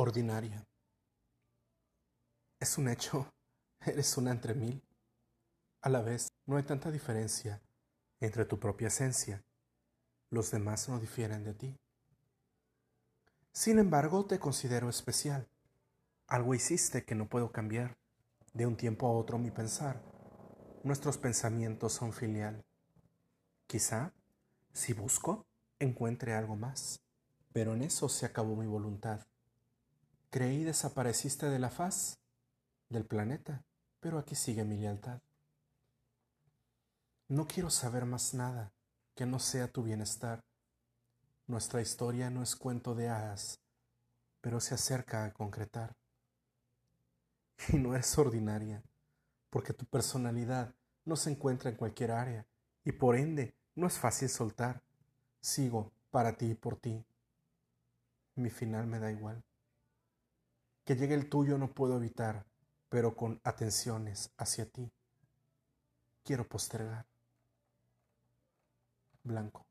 ordinaria. Es un hecho, eres una entre mil. A la vez, no hay tanta diferencia entre tu propia esencia. Los demás no difieren de ti. Sin embargo, te considero especial. Algo hiciste que no puedo cambiar. De un tiempo a otro mi pensar. Nuestros pensamientos son filial. Quizá, si busco, encuentre algo más. Pero en eso se acabó mi voluntad. Creí desapareciste de la faz del planeta, pero aquí sigue mi lealtad. No quiero saber más nada que no sea tu bienestar. Nuestra historia no es cuento de hadas, pero se acerca a concretar. Y no es ordinaria, porque tu personalidad no se encuentra en cualquier área y por ende no es fácil soltar. Sigo para ti y por ti. Mi final me da igual. Que llegue el tuyo no puedo evitar, pero con atenciones hacia ti. Quiero postergar. Blanco.